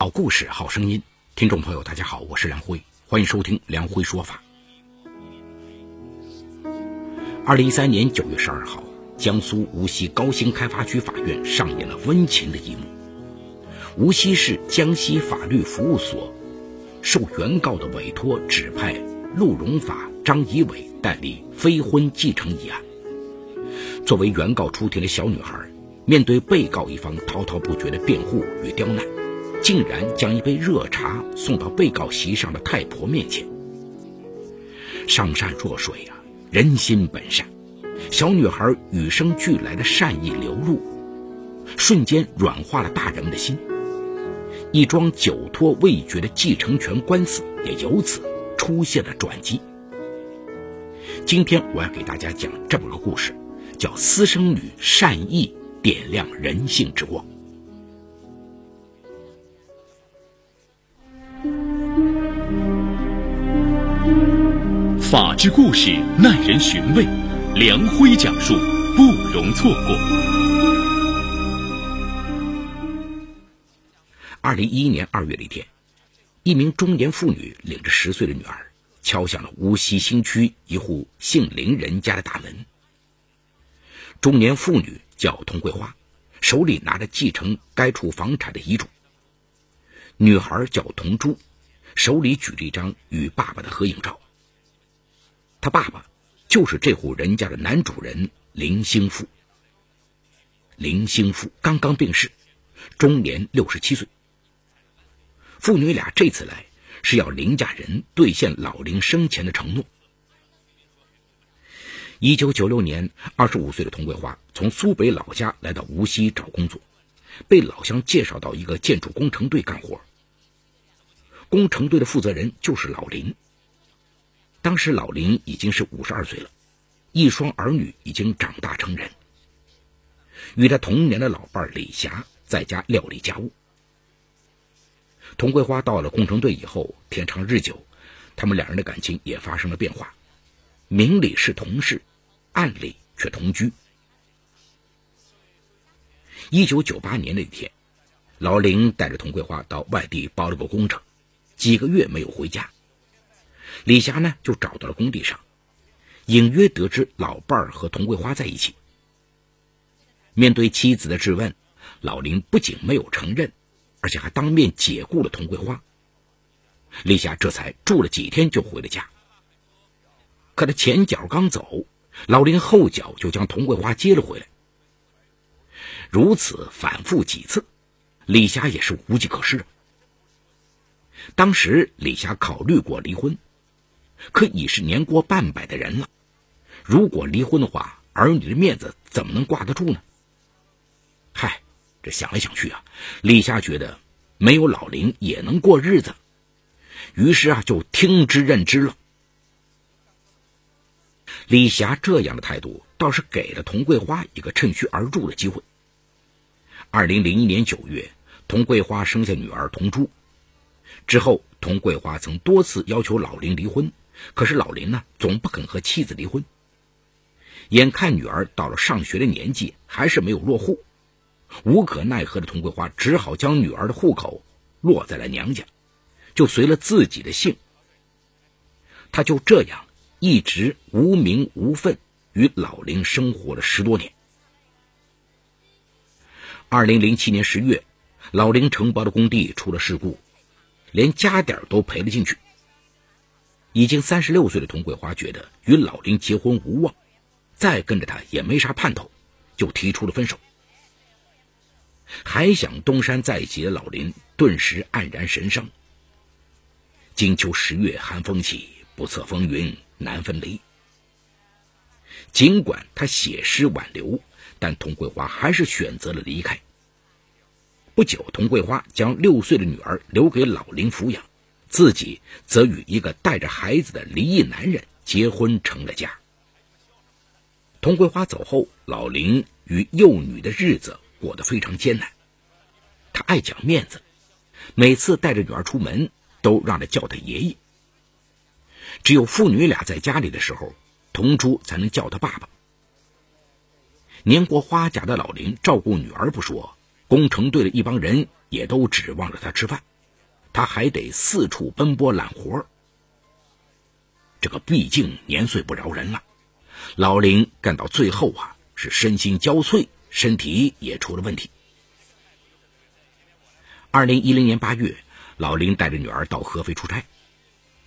好故事，好声音，听众朋友，大家好，我是梁辉，欢迎收听梁辉说法。二零一三年九月十二号，江苏无锡高新开发区法院上演了温情的一幕。无锡市江西法律服务所受原告的委托，指派陆荣法、张怡伟代理非婚继承一案。作为原告出庭的小女孩，面对被告一方滔滔不绝的辩护与刁难。竟然将一杯热茶送到被告席上的太婆面前。上善若水啊，人心本善。小女孩与生俱来的善意流露，瞬间软化了大人们的心。一桩久拖未决的继承权官司也由此出现了转机。今天我要给大家讲这么个故事，叫《私生女善意点亮人性之光》。法治故事耐人寻味，梁辉讲述不容错过。二零一一年二月的一天，一名中年妇女领着十岁的女儿，敲响了无锡新区一户姓林人家的大门。中年妇女叫童桂花，手里拿着继承该处房产的遗嘱。女孩叫童珠，手里举着一张与爸爸的合影照。他爸爸就是这户人家的男主人林兴富。林兴富刚刚病逝，终年六十七岁。父女俩这次来是要林家人兑现老林生前的承诺。一九九六年，二十五岁的童桂花从苏北老家来到无锡找工作，被老乡介绍到一个建筑工程队干活。工程队的负责人就是老林。当时老林已经是五十二岁了，一双儿女已经长大成人。与他同年的老伴李霞在家料理家务。童桂花到了工程队以后，天长日久，他们两人的感情也发生了变化，明里是同事，暗里却同居。一九九八年那天，老林带着童桂花到外地包了个工程，几个月没有回家。李霞呢，就找到了工地上，隐约得知老伴儿和童桂花在一起。面对妻子的质问，老林不仅没有承认，而且还当面解雇了童桂花。李霞这才住了几天就回了家。可他前脚刚走，老林后脚就将童桂花接了回来。如此反复几次，李霞也是无计可施。当时李霞考虑过离婚。可已是年过半百的人了，如果离婚的话，儿女的面子怎么能挂得住呢？嗨，这想来想去啊，李霞觉得没有老林也能过日子，于是啊就听之任之了。李霞这样的态度倒是给了童桂花一个趁虚而入的机会。二零零一年九月，童桂花生下女儿童珠，之后童桂花曾多次要求老林离婚。可是老林呢，总不肯和妻子离婚。眼看女儿到了上学的年纪，还是没有落户，无可奈何的童桂花只好将女儿的户口落在了娘家，就随了自己的姓。他就这样一直无名无份与老林生活了十多年。二零零七年十月，老林承包的工地出了事故，连家底儿都赔了进去。已经三十六岁的童桂花觉得与老林结婚无望，再跟着他也没啥盼头，就提出了分手。还想东山再起的老林顿时黯然神伤。金秋十月寒风起，不测风云难分离。尽管他写诗挽留，但童桂花还是选择了离开。不久，童桂花将六岁的女儿留给老林抚养。自己则与一个带着孩子的离异男人结婚成了家。童桂花走后，老林与幼女的日子过得非常艰难。他爱讲面子，每次带着女儿出门，都让她叫他爷爷。只有父女俩在家里的时候，童珠才能叫他爸爸。年过花甲的老林照顾女儿不说，工程队的一帮人也都指望着他吃饭，他还得四处奔波揽活这个毕竟年岁不饶人了，老林干到最后啊，是身心交瘁，身体也出了问题。二零一零年八月，老林带着女儿到合肥出差，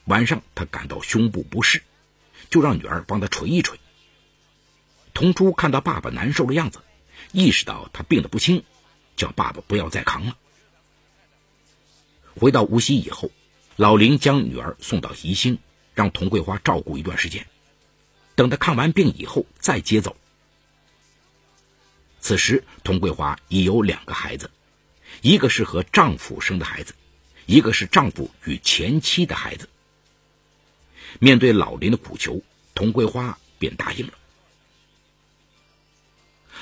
晚上他感到胸部不适，就让女儿帮他捶一捶。童珠看到爸爸难受的样子，意识到他病得不轻，叫爸爸不要再扛了。回到无锡以后，老林将女儿送到宜兴。让童桂花照顾一段时间，等她看完病以后再接走。此时，童桂花已有两个孩子，一个是和丈夫生的孩子，一个是丈夫与前妻的孩子。面对老林的苦求，童桂花便答应了。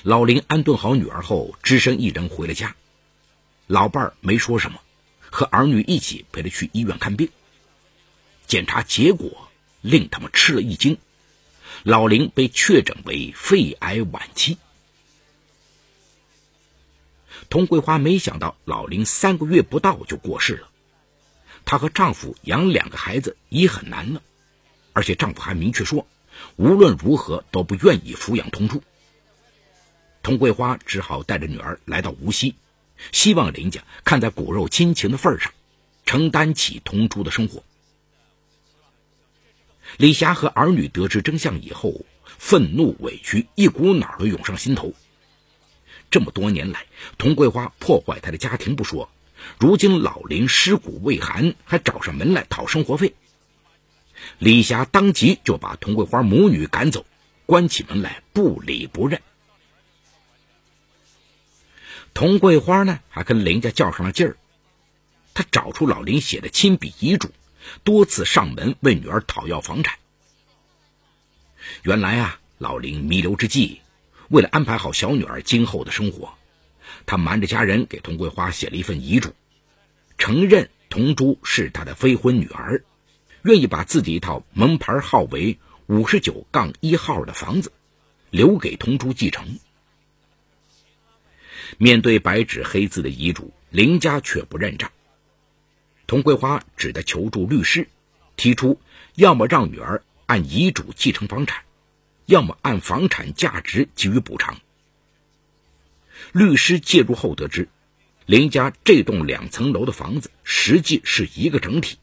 老林安顿好女儿后，只身一人回了家，老伴儿没说什么，和儿女一起陪他去医院看病。检查结果令他们吃了一惊，老林被确诊为肺癌晚期。童桂花没想到老林三个月不到就过世了，她和丈夫养两个孩子已很难了，而且丈夫还明确说，无论如何都不愿意抚养童珠。童桂花只好带着女儿来到无锡，希望林家看在骨肉亲情的份上，承担起童珠的生活。李霞和儿女得知真相以后，愤怒、委屈一股脑的涌上心头。这么多年来，童桂花破坏他的家庭不说，如今老林尸骨未寒，还找上门来讨生活费。李霞当即就把童桂花母女赶走，关起门来不理不认。童桂花呢，还跟林家较上了劲儿，他找出老林写的亲笔遗嘱。多次上门为女儿讨要房产。原来啊，老林弥留之际，为了安排好小女儿今后的生活，他瞒着家人给童桂花写了一份遗嘱，承认童珠是他的非婚女儿，愿意把自己一套门牌号为五十九杠一号的房子留给童珠继承。面对白纸黑字的遗嘱，林家却不认账。童桂花只得求助律师，提出要么让女儿按遗嘱继承房产，要么按房产价值给予补偿。律师介入后得知，林家这栋两层楼的房子实际是一个整体，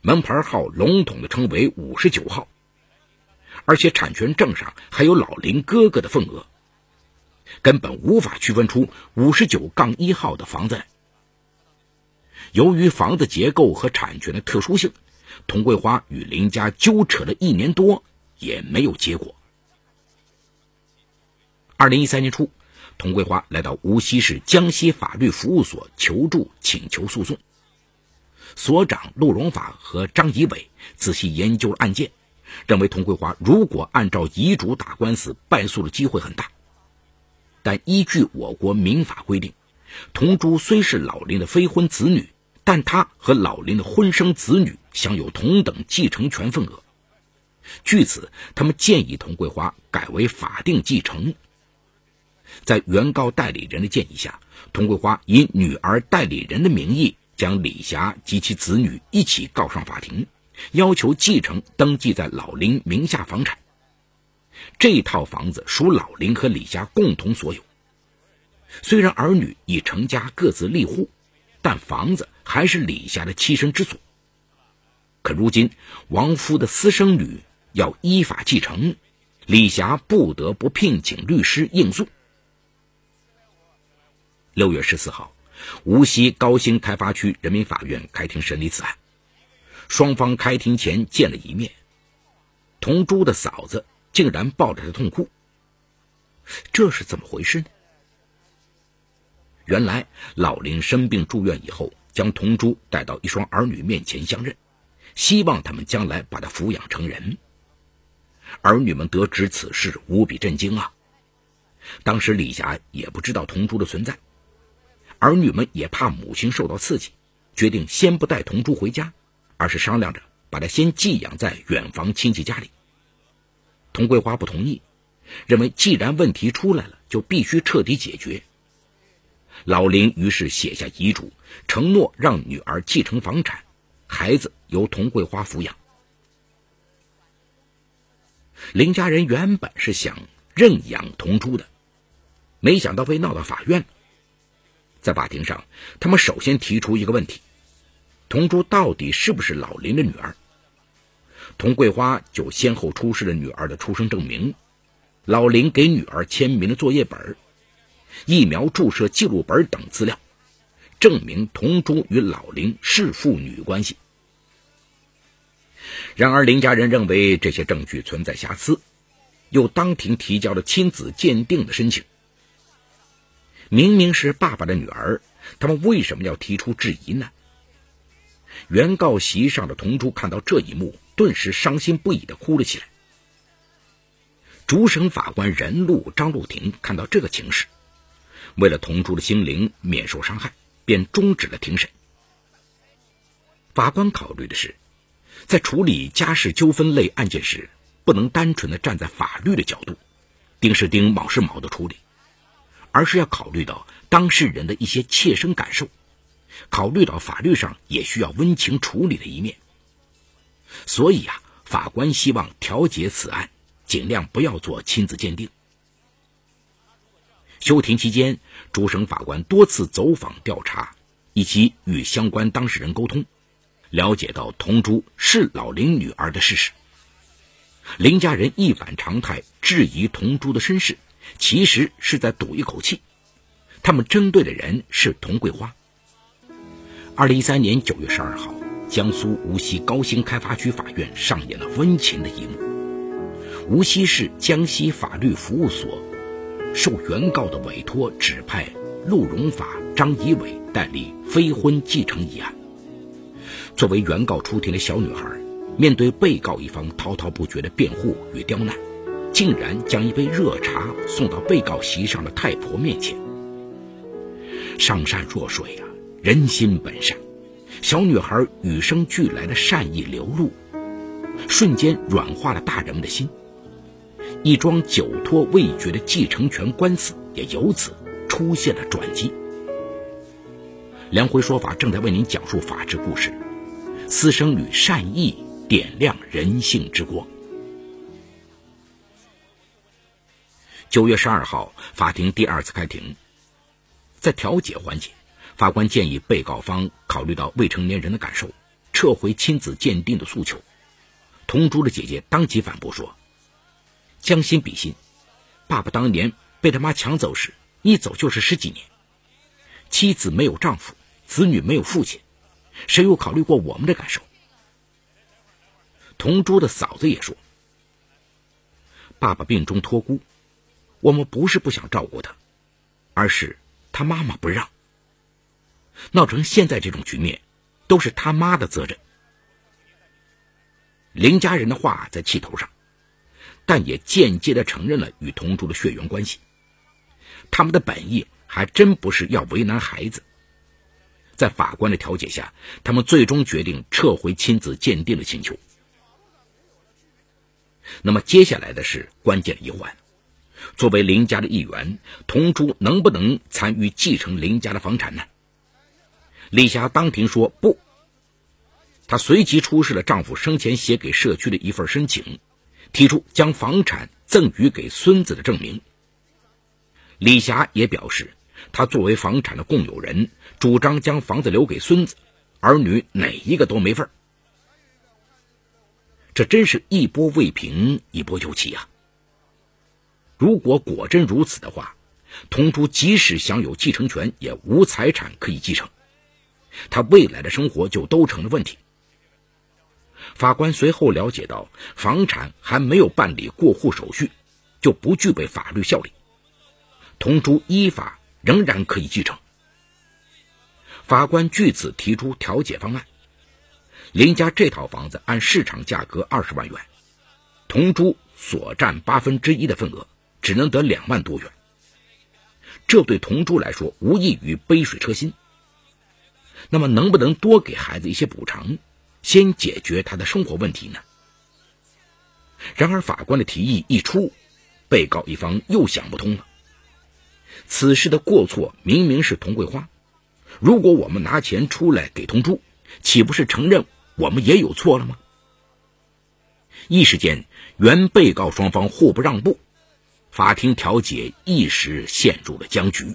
门牌号笼统的称为五十九号，而且产权证上还有老林哥哥的份额，根本无法区分出五十九杠一号的房子来。由于房子结构和产权的特殊性，童桂花与林家纠扯了一年多，也没有结果。二零一三年初，童桂花来到无锡市江西法律服务所求助，请求诉讼。所长陆荣法和张以伟仔细研究了案件，认为童桂花如果按照遗嘱打官司，败诉的机会很大。但依据我国民法规定，童珠虽是老林的非婚子女。但他和老林的婚生子女享有同等继承权份额。据此，他们建议童桂花改为法定继承。在原告代理人的建议下，童桂花以女儿代理人的名义将李霞及其子女一起告上法庭，要求继承登记在老林名下房产。这套房子属老林和李霞共同所有。虽然儿女已成家，各自立户。但房子还是李霞的栖身之所。可如今亡夫的私生女要依法继承，李霞不得不聘请律师应诉。六月十四号，无锡高新开发区人民法院开庭审理此案，双方开庭前见了一面。同珠的嫂子竟然抱着他痛哭，这是怎么回事呢？原来老林生病住院以后，将童珠带到一双儿女面前相认，希望他们将来把他抚养成人。儿女们得知此事，无比震惊啊！当时李霞也不知道童珠的存在，儿女们也怕母亲受到刺激，决定先不带童珠回家，而是商量着把他先寄养在远房亲戚家里。童桂花不同意，认为既然问题出来了，就必须彻底解决。老林于是写下遗嘱，承诺让女儿继承房产，孩子由童桂花抚养。林家人原本是想认养童珠的，没想到被闹到法院。在法庭上，他们首先提出一个问题：童珠到底是不是老林的女儿？童桂花就先后出示了女儿的出生证明，老林给女儿签名的作业本、疫苗注射记录本等资料，证明童珠与老林是父女关系。然而，林家人认为这些证据存在瑕疵，又当庭提交了亲子鉴定的申请。明明是爸爸的女儿，他们为什么要提出质疑呢？原告席上的童珠看到这一幕，顿时伤心不已的哭了起来。主审法官任路张路庭看到这个情势，为了同珠的心灵免受伤害，便终止了庭审。法官考虑的是。在处理家事纠纷类案件时，不能单纯的站在法律的角度，丁是丁，卯是卯的处理，而是要考虑到当事人的一些切身感受，考虑到法律上也需要温情处理的一面。所以啊，法官希望调解此案，尽量不要做亲子鉴定。休庭期间，主审法官多次走访调查，以及与相关当事人沟通。了解到童珠是老林女儿的事实，林家人一反常态质疑童珠的身世，其实是在赌一口气。他们针对的人是童桂花。二零一三年九月十二号，江苏无锡高新开发区法院上演了温情的一幕。无锡市江西法律服务所受原告的委托，指派陆荣法、张仪伟代理非婚继承一案。作为原告出庭的小女孩，面对被告一方滔滔不绝的辩护与刁难，竟然将一杯热茶送到被告席上的太婆面前。上善若水啊，人心本善，小女孩与生俱来的善意流露，瞬间软化了大人们的心。一桩久拖未决的继承权官司也由此出现了转机。梁辉说法正在为您讲述法治故事。私生女善意点亮人性之光。九月十二号，法庭第二次开庭，在调解环节，法官建议被告方考虑到未成年人的感受，撤回亲子鉴定的诉求。同珠的姐姐当即反驳说：“将心比心，爸爸当年被他妈抢走时，一走就是十几年，妻子没有丈夫，子女没有父亲。”谁有考虑过我们的感受？同珠的嫂子也说：“爸爸病中托孤，我们不是不想照顾他，而是他妈妈不让。闹成现在这种局面，都是他妈的责任。”林家人的话在气头上，但也间接的承认了与同珠的血缘关系。他们的本意还真不是要为难孩子。在法官的调解下，他们最终决定撤回亲子鉴定的请求。那么接下来的是关键一环：作为林家的一员，童珠能不能参与继承林家的房产呢？李霞当庭说不。她随即出示了丈夫生前写给社区的一份申请，提出将房产赠与给孙子的证明。李霞也表示。他作为房产的共有人，主张将房子留给孙子，儿女哪一个都没份这真是一波未平，一波又起啊！如果果真如此的话，童珠即使享有继承权，也无财产可以继承，他未来的生活就都成了问题。法官随后了解到，房产还没有办理过户手续，就不具备法律效力，同珠依法。仍然可以继承。法官据此提出调解方案：林家这套房子按市场价格二十万元，同珠所占八分之一的份额只能得两万多元。这对同珠来说无异于杯水车薪。那么，能不能多给孩子一些补偿，先解决他的生活问题呢？然而，法官的提议一出，被告一方又想不通了。此事的过错明明是童桂花，如果我们拿钱出来给同珠，岂不是承认我们也有错了吗？一时间，原被告双方互不让步，法庭调解一时陷入了僵局。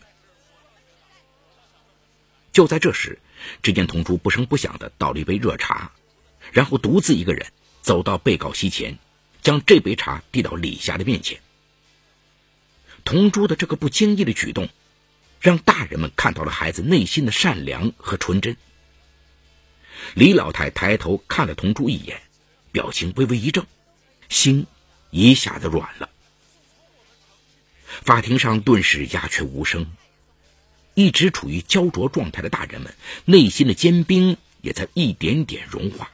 就在这时，只见童珠不声不响的倒了一杯热茶，然后独自一个人走到被告席前，将这杯茶递到李霞的面前。童珠的这个不经意的举动，让大人们看到了孩子内心的善良和纯真。李老太抬头看了童珠一眼，表情微微一怔，心一下子软了。法庭上顿时鸦雀无声，一直处于焦灼状态的大人们内心的坚冰也在一点点融化。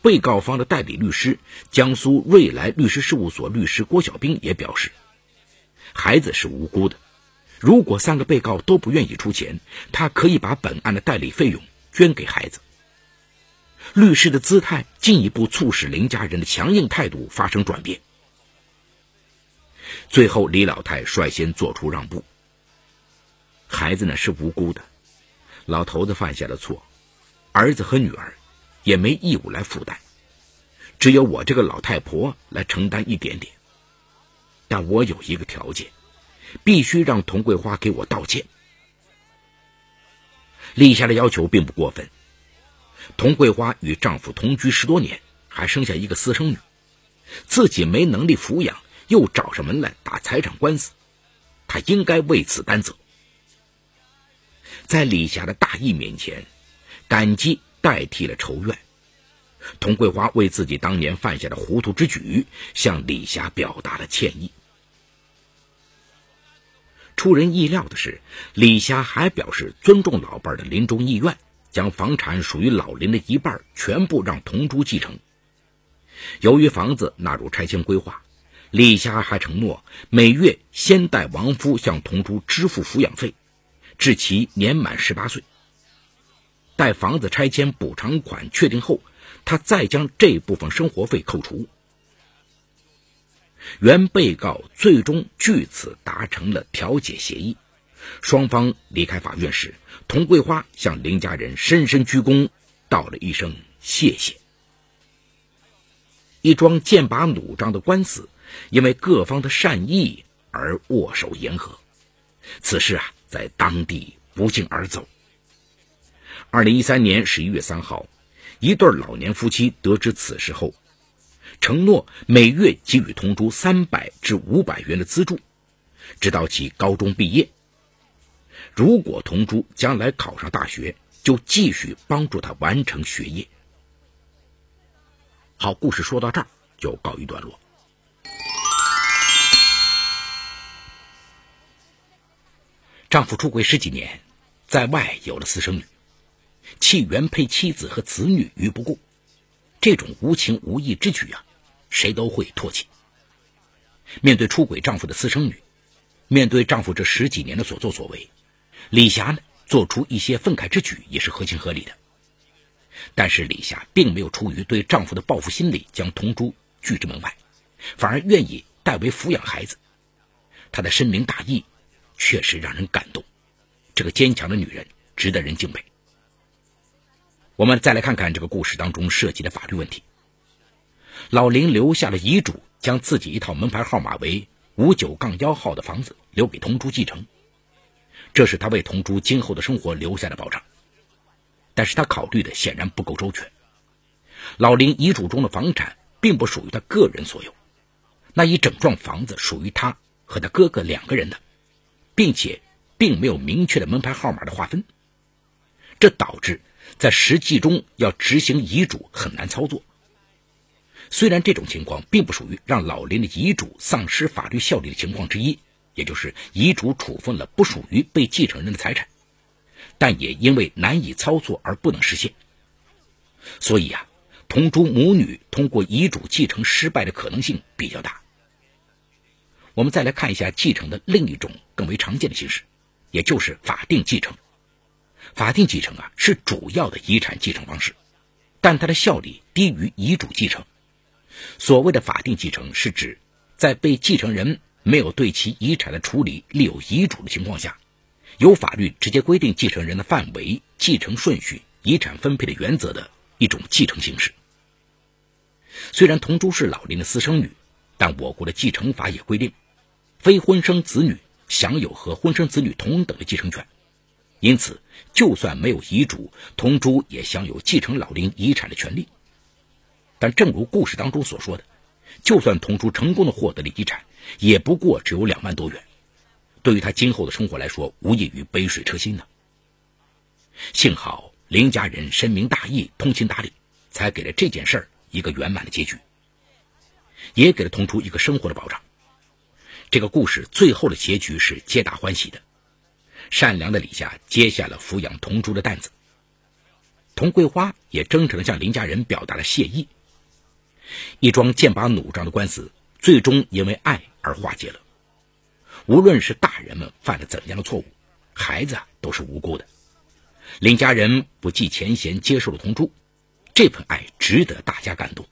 被告方的代理律师江苏瑞来律师事务所律师郭小兵也表示，孩子是无辜的，如果三个被告都不愿意出钱，他可以把本案的代理费用捐给孩子。律师的姿态进一步促使林家人的强硬态度发生转变。最后，李老太率先做出让步。孩子呢是无辜的，老头子犯下了错，儿子和女儿。也没义务来负担，只有我这个老太婆来承担一点点。但我有一个条件，必须让童桂花给我道歉。立下的要求并不过分。童桂花与丈夫同居十多年，还生下一个私生女，自己没能力抚养，又找上门来打财产官司，她应该为此担责。在李霞的大义面前，感激。代替了仇怨，童桂花为自己当年犯下的糊涂之举向李霞表达了歉意。出人意料的是，李霞还表示尊重老伴的临终意愿，将房产属于老林的一半全部让童珠继承。由于房子纳入拆迁规划，李霞还承诺每月先代亡夫向童珠支付抚养费，至其年满十八岁。待房子拆迁补偿款确定后，他再将这部分生活费扣除。原被告最终据此达成了调解协议。双方离开法院时，童桂花向林家人深深鞠躬，道了一声谢谢。一桩剑拔弩张的官司，因为各方的善意而握手言和。此事啊，在当地不胫而走。二零一三年十一月三号，一对老年夫妻得知此事后，承诺每月给予同珠三百至五百元的资助，直到其高中毕业。如果同珠将来考上大学，就继续帮助他完成学业。好，故事说到这儿就告一段落。丈夫出轨十几年，在外有了私生女。弃原配妻子和子女于不顾，这种无情无义之举啊，谁都会唾弃。面对出轨丈夫的私生女，面对丈夫这十几年的所作所为，李霞呢做出一些愤慨之举也是合情合理的。但是李霞并没有出于对丈夫的报复心理将童珠拒之门外，反而愿意代为抚养孩子。她的深明大义确实让人感动，这个坚强的女人值得人敬佩。我们再来看看这个故事当中涉及的法律问题。老林留下了遗嘱，将自己一套门牌号码为五九杠幺号的房子留给童珠继承，这是他为童珠今后的生活留下的保障。但是他考虑的显然不够周全。老林遗嘱中的房产并不属于他个人所有，那一整幢房子属于他和他哥哥两个人的，并且并没有明确的门牌号码的划分，这导致。在实际中要执行遗嘱很难操作。虽然这种情况并不属于让老林的遗嘱丧失法律效力的情况之一，也就是遗嘱处分了不属于被继承人的财产，但也因为难以操作而不能实现。所以啊，同珠母女通过遗嘱继承失败的可能性比较大。我们再来看一下继承的另一种更为常见的形式，也就是法定继承。法定继承啊是主要的遗产继承方式，但它的效力低于遗嘱继承。所谓的法定继承是指，在被继承人没有对其遗产的处理立有遗嘱的情况下，有法律直接规定继承人的范围、继承顺序、遗产分配的原则的一种继承形式。虽然童珠是老林的私生女，但我国的继承法也规定，非婚生子女享有和婚生子女同等的继承权。因此，就算没有遗嘱，童珠也享有继承老林遗产的权利。但正如故事当中所说的，就算童珠成功的获得了遗产，也不过只有两万多元，对于他今后的生活来说，无异于杯水车薪呢。幸好林家人深明大义、通情达理，才给了这件事儿一个圆满的结局，也给了童珠一个生活的保障。这个故事最后的结局是皆大欢喜的。善良的李家接下了抚养童珠的担子，童桂花也真诚地向林家人表达了谢意。一桩剑拔弩张的官司，最终因为爱而化解了。无论是大人们犯了怎样的错误，孩子都是无辜的。林家人不计前嫌接受了童珠，这份爱值得大家感动。